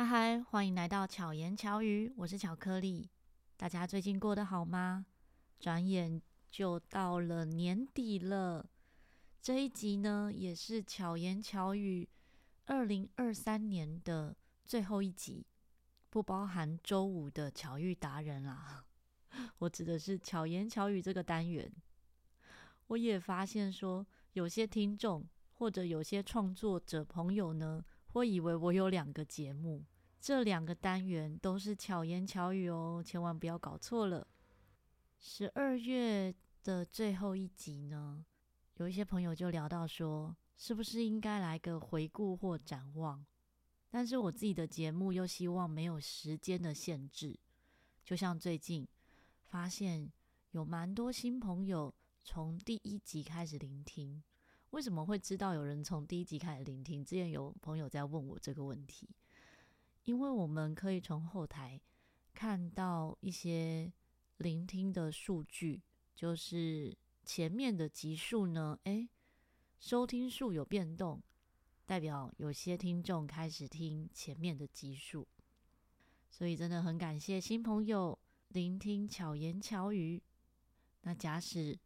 嗨嗨，欢迎来到巧言巧语，我是巧克力。大家最近过得好吗？转眼就到了年底了，这一集呢也是巧言巧语二零二三年的最后一集，不包含周五的巧遇达人啦。我指的是巧言巧语这个单元。我也发现说，有些听众或者有些创作者朋友呢。会以为我有两个节目，这两个单元都是巧言巧语哦，千万不要搞错了。十二月的最后一集呢，有一些朋友就聊到说，是不是应该来个回顾或展望？但是我自己的节目又希望没有时间的限制，就像最近发现有蛮多新朋友从第一集开始聆听。为什么会知道有人从第一集开始聆听？之前有朋友在问我这个问题，因为我们可以从后台看到一些聆听的数据，就是前面的集数呢，诶，收听数有变动，代表有些听众开始听前面的集数，所以真的很感谢新朋友聆听巧言巧语。那假使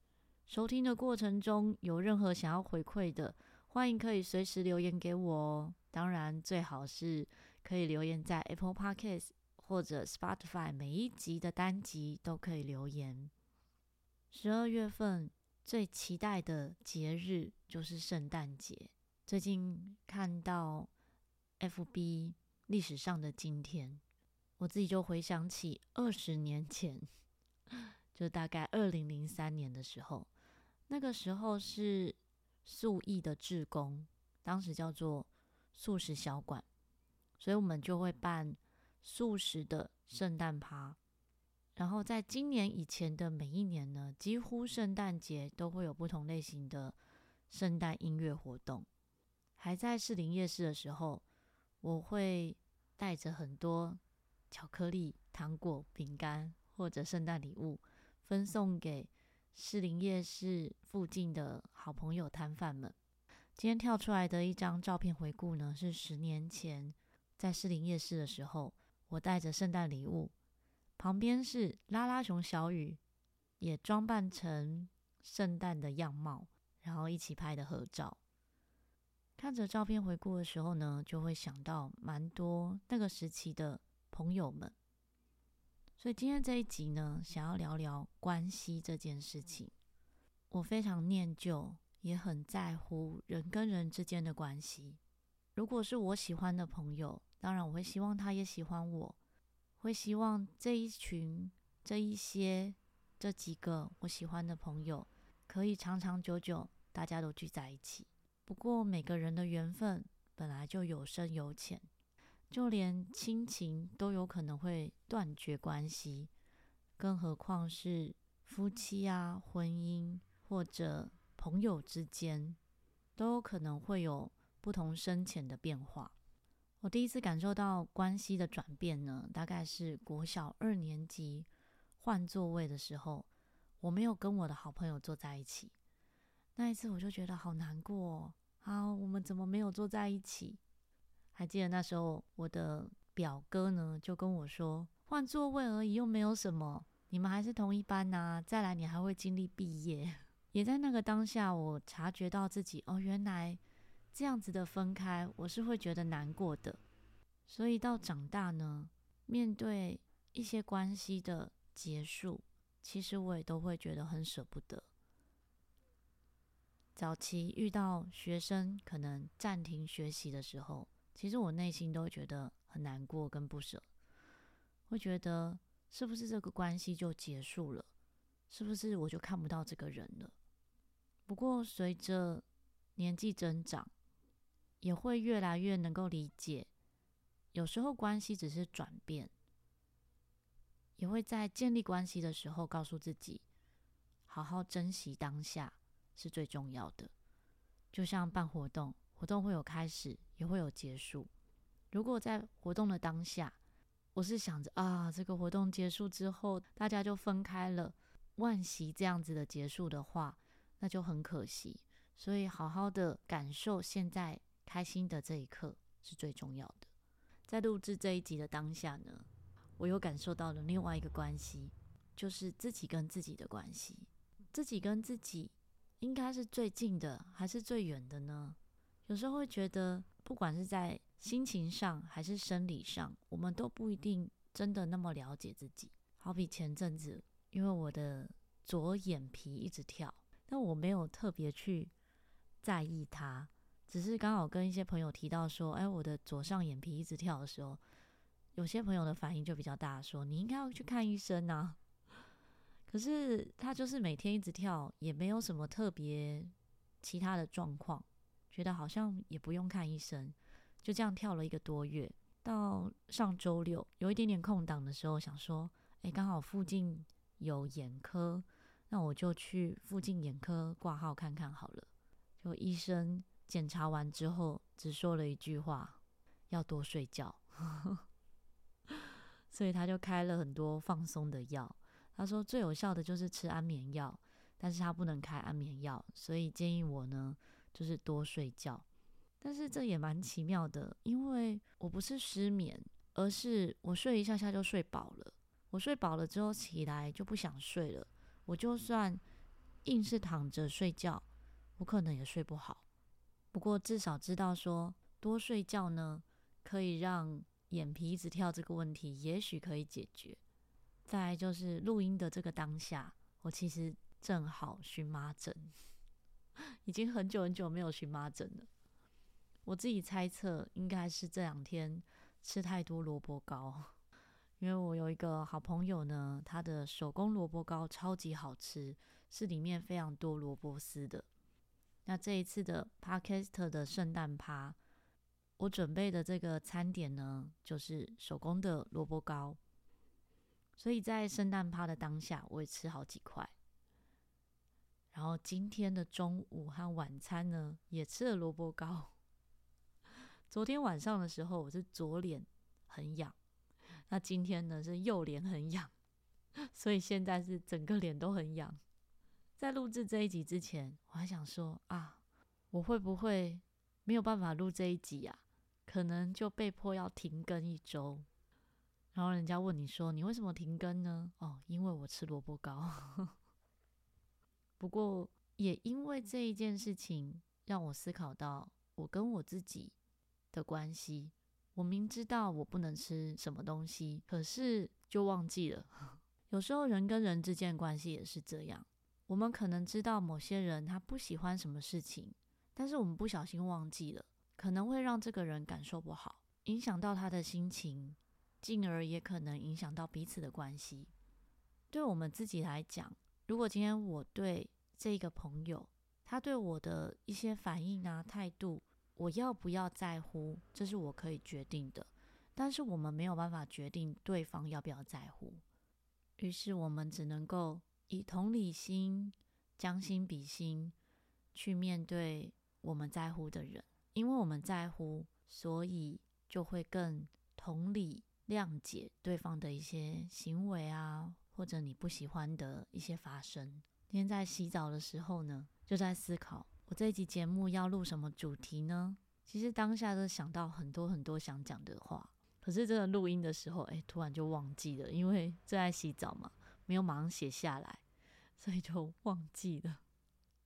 收听的过程中有任何想要回馈的，欢迎可以随时留言给我哦。当然，最好是可以留言在 Apple Podcast 或者 Spotify，每一集的单集都可以留言。十二月份最期待的节日就是圣诞节。最近看到 FB 历史上的今天，我自己就回想起二十年前，就大概二零零三年的时候。那个时候是素艺的志工，当时叫做素食小馆，所以我们就会办素食的圣诞趴。然后在今年以前的每一年呢，几乎圣诞节都会有不同类型的圣诞音乐活动。还在士林夜市的时候，我会带着很多巧克力、糖果、饼干或者圣诞礼物分送给。士林夜市附近的好朋友摊贩们，今天跳出来的一张照片回顾呢，是十年前在士林夜市的时候，我带着圣诞礼物，旁边是拉拉熊小雨，也装扮成圣诞的样貌，然后一起拍的合照。看着照片回顾的时候呢，就会想到蛮多那个时期的朋友们。所以今天这一集呢，想要聊聊关系这件事情。我非常念旧，也很在乎人跟人之间的关系。如果是我喜欢的朋友，当然我会希望他也喜欢我，会希望这一群、这一些、这几个我喜欢的朋友可以长长久久，大家都聚在一起。不过每个人的缘分本来就有深有浅。就连亲情都有可能会断绝关系，更何况是夫妻啊、婚姻或者朋友之间，都有可能会有不同深浅的变化。我第一次感受到关系的转变呢，大概是国小二年级换座位的时候，我没有跟我的好朋友坐在一起。那一次我就觉得好难过哦，啊，我们怎么没有坐在一起？还记得那时候，我的表哥呢就跟我说：“换座位而已，又没有什么，你们还是同一班呐。再来，你还会经历毕业。”也在那个当下，我察觉到自己哦，原来这样子的分开，我是会觉得难过的。所以到长大呢，面对一些关系的结束，其实我也都会觉得很舍不得。早期遇到学生可能暂停学习的时候，其实我内心都觉得很难过跟不舍，会觉得是不是这个关系就结束了？是不是我就看不到这个人了？不过随着年纪增长，也会越来越能够理解，有时候关系只是转变，也会在建立关系的时候告诉自己，好好珍惜当下是最重要的。就像办活动。活动会有开始，也会有结束。如果在活动的当下，我是想着啊，这个活动结束之后，大家就分开了，万喜这样子的结束的话，那就很可惜。所以，好好的感受现在开心的这一刻是最重要的。在录制这一集的当下呢，我又感受到了另外一个关系，就是自己跟自己的关系。自己跟自己应该是最近的，还是最远的呢？有时候会觉得，不管是在心情上还是生理上，我们都不一定真的那么了解自己。好比前阵子，因为我的左眼皮一直跳，但我没有特别去在意它。只是刚好跟一些朋友提到说，哎，我的左上眼皮一直跳的时候，有些朋友的反应就比较大，说你应该要去看医生啊。可是他就是每天一直跳，也没有什么特别其他的状况，觉得好像也不用看医生，就这样跳了一个多月。到上周六有一点点空档的时候，想说，哎，刚好附近有眼科，那我就去附近眼科挂号看看好了。就医生。检查完之后，只说了一句话：“要多睡觉。”所以他就开了很多放松的药。他说最有效的就是吃安眠药，但是他不能开安眠药，所以建议我呢，就是多睡觉。但是这也蛮奇妙的，因为我不是失眠，而是我睡一下下就睡饱了。我睡饱了之后起来就不想睡了。我就算硬是躺着睡觉，我可能也睡不好。不过至少知道说多睡觉呢，可以让眼皮一直跳这个问题，也许可以解决。再来就是录音的这个当下，我其实正好荨麻疹，已经很久很久没有荨麻疹了。我自己猜测应该是这两天吃太多萝卜糕，因为我有一个好朋友呢，他的手工萝卜糕超级好吃，是里面非常多萝卜丝的。那这一次的 Podcast 的圣诞趴，我准备的这个餐点呢，就是手工的萝卜糕。所以在圣诞趴的当下，我也吃好几块。然后今天的中午和晚餐呢，也吃了萝卜糕。昨天晚上的时候，我是左脸很痒，那今天呢是右脸很痒，所以现在是整个脸都很痒。在录制这一集之前，我还想说啊，我会不会没有办法录这一集啊？可能就被迫要停更一周。然后人家问你说，你为什么停更呢？哦，因为我吃萝卜糕。不过也因为这一件事情，让我思考到我跟我自己的关系。我明知道我不能吃什么东西，可是就忘记了。有时候人跟人之间的关系也是这样。我们可能知道某些人他不喜欢什么事情，但是我们不小心忘记了，可能会让这个人感受不好，影响到他的心情，进而也可能影响到彼此的关系。对我们自己来讲，如果今天我对这个朋友，他对我的一些反应啊、态度，我要不要在乎，这是我可以决定的，但是我们没有办法决定对方要不要在乎，于是我们只能够。以同理心，将心比心，去面对我们在乎的人，因为我们在乎，所以就会更同理、谅解对方的一些行为啊，或者你不喜欢的一些发生。今天在洗澡的时候呢，就在思考我这一集节目要录什么主题呢？其实当下都想到很多很多想讲的话，可是这个录音的时候，哎，突然就忘记了，因为正在洗澡嘛。没有马上写下来，所以就忘记了。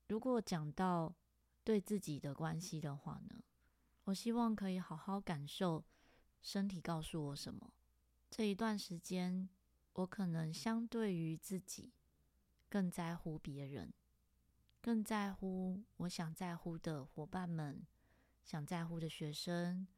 如果讲到对自己的关系的话呢，我希望可以好好感受身体告诉我什么。这一段时间，我可能相对于自己更在乎别人，更在乎我想在乎的伙伴们，想在乎的学生，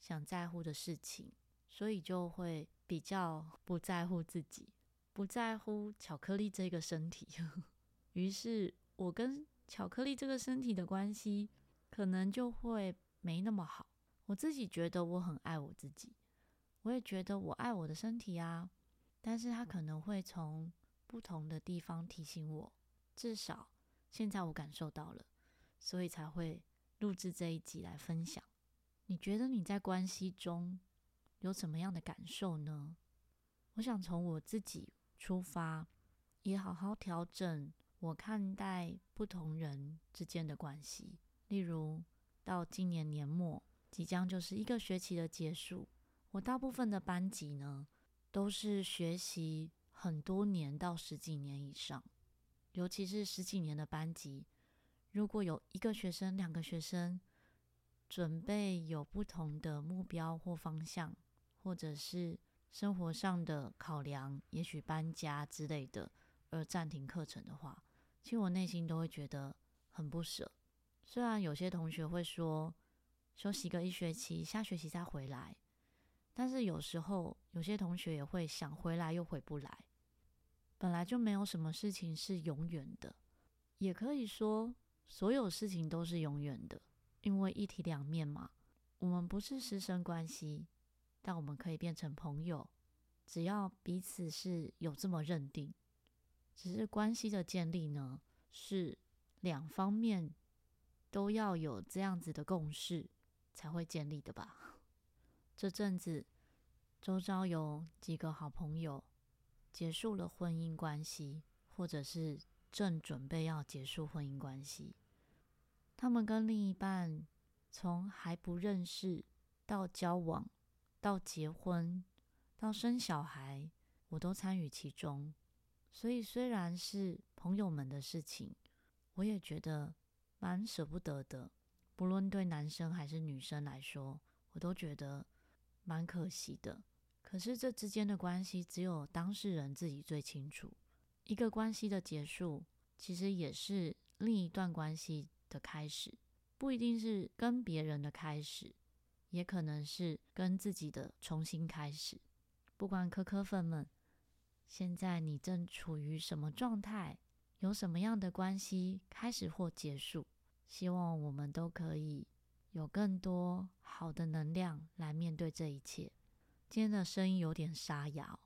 想在乎的事情，所以就会比较不在乎自己。不在乎巧克力这个身体，于是我跟巧克力这个身体的关系可能就会没那么好。我自己觉得我很爱我自己，我也觉得我爱我的身体啊，但是他可能会从不同的地方提醒我，至少现在我感受到了，所以才会录制这一集来分享。你觉得你在关系中有什么样的感受呢？我想从我自己。出发，也好好调整我看待不同人之间的关系。例如，到今年年末，即将就是一个学期的结束，我大部分的班级呢，都是学习很多年到十几年以上，尤其是十几年的班级，如果有一个学生、两个学生准备有不同的目标或方向，或者是生活上的考量，也许搬家之类的，而暂停课程的话，其实我内心都会觉得很不舍。虽然有些同学会说，休息个一学期，下学期再回来。但是有时候，有些同学也会想回来又回不来。本来就没有什么事情是永远的，也可以说所有事情都是永远的，因为一体两面嘛。我们不是师生关系，但我们可以变成朋友，只要彼此是有这么认定。只是关系的建立呢，是两方面都要有这样子的共识。才会建立的吧。这阵子，周遭有几个好朋友结束了婚姻关系，或者是正准备要结束婚姻关系。他们跟另一半从还不认识到交往，到结婚，到生小孩，我都参与其中。所以虽然是朋友们的事情，我也觉得蛮舍不得的。不论对男生还是女生来说，我都觉得蛮可惜的。可是这之间的关系，只有当事人自己最清楚。一个关系的结束，其实也是另一段关系的开始，不一定是跟别人的开始，也可能是跟自己的重新开始。不管科科粉们，现在你正处于什么状态，有什么样的关系开始或结束？希望我们都可以有更多好的能量来面对这一切。今天的声音有点沙哑，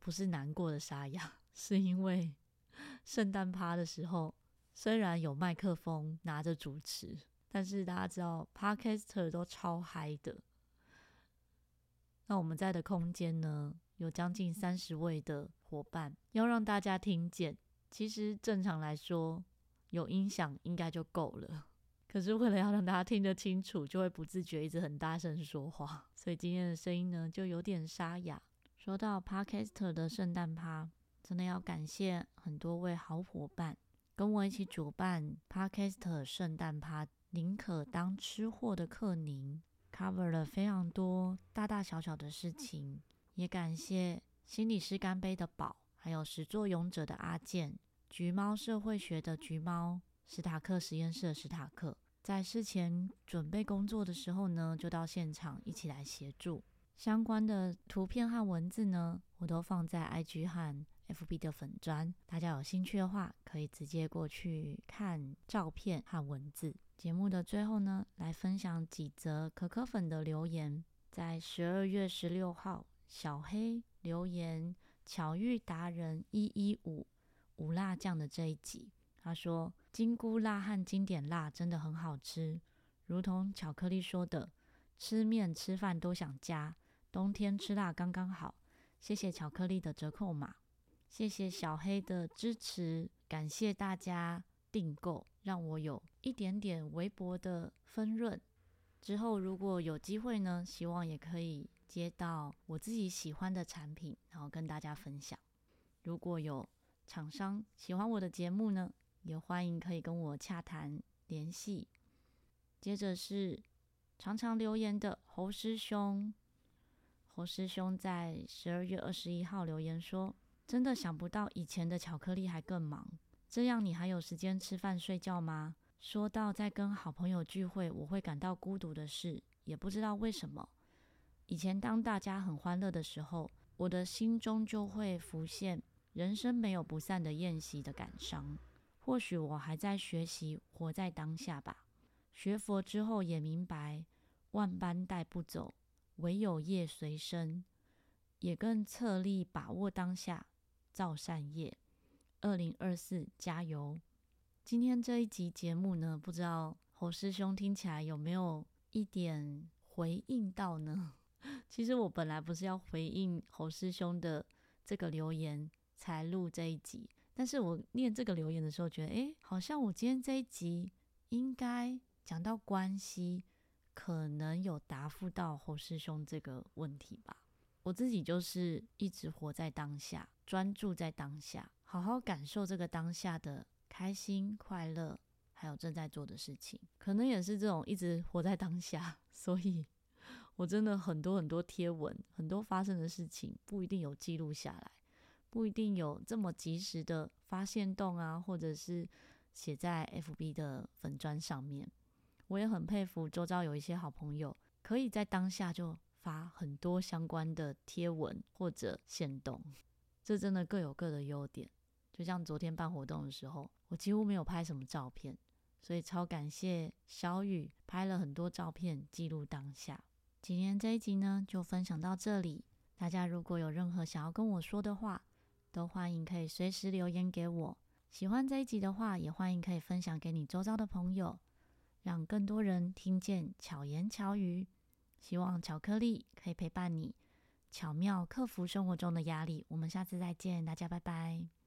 不是难过的沙哑，是因为 圣诞趴的时候，虽然有麦克风拿着主持，但是大家知道，Podcaster 都超嗨的。那我们在的空间呢，有将近三十位的伙伴，要让大家听见。其实正常来说，有音响应该就够了，可是为了要让大家听得清楚，就会不自觉一直很大声说话，所以今天的声音呢就有点沙哑。说到 Podcaster 的圣诞趴，真的要感谢很多位好伙伴跟我一起主办 Podcaster 圣诞趴，宁可当吃货的克宁 cover 了非常多大大小小的事情，也感谢心理师干杯的宝，还有始作俑者的阿健。橘猫社会学的橘猫，史塔克实验室的史塔克，在事前准备工作的时候呢，就到现场一起来协助。相关的图片和文字呢，我都放在 IG 和 FB 的粉专，大家有兴趣的话，可以直接过去看照片和文字。节目的最后呢，来分享几则可可粉的留言。在十二月十六号，小黑留言：巧遇达人一一五。无辣酱的这一集，他说金菇辣和经典辣真的很好吃，如同巧克力说的，吃面吃饭都想加，冬天吃辣刚刚好。谢谢巧克力的折扣码，谢谢小黑的支持，感谢大家订购，让我有一点点微薄的分润。之后如果有机会呢，希望也可以接到我自己喜欢的产品，然后跟大家分享。如果有厂商喜欢我的节目呢，也欢迎可以跟我洽谈联系。接着是常常留言的侯师兄，侯师兄在十二月二十一号留言说：“真的想不到以前的巧克力还更忙，这样你还有时间吃饭睡觉吗？”说到在跟好朋友聚会，我会感到孤独的事，也不知道为什么。以前当大家很欢乐的时候，我的心中就会浮现。人生没有不散的宴席的感伤，或许我还在学习活在当下吧。学佛之后也明白，万般带不走，唯有业随身，也更策力把握当下，造善业。二零二四加油！今天这一集节目呢，不知道侯师兄听起来有没有一点回应到呢？其实我本来不是要回应侯师兄的这个留言。才录这一集，但是我念这个留言的时候，觉得，诶，好像我今天这一集应该讲到关系，可能有答复到侯师兄这个问题吧。我自己就是一直活在当下，专注在当下，好好感受这个当下的开心、快乐，还有正在做的事情。可能也是这种一直活在当下，所以我真的很多很多贴文，很多发生的事情不一定有记录下来，不一定有这么及时的发现动啊，或者是写在 FB 的粉砖上面。我也很佩服周遭有一些好朋友，可以在当下就。发很多相关的贴文或者限动，这真的各有各的优点。就像昨天办活动的时候，我几乎没有拍什么照片，所以超感谢小雨拍了很多照片记录当下。今天这一集呢，就分享到这里。大家如果有任何想要跟我说的话，都欢迎可以随时留言给我。喜欢这一集的话，也欢迎可以分享给你周遭的朋友，让更多人听见巧言巧语。希望巧克力可以陪伴你，巧妙克服生活中的压力。我们下次再见，大家拜拜。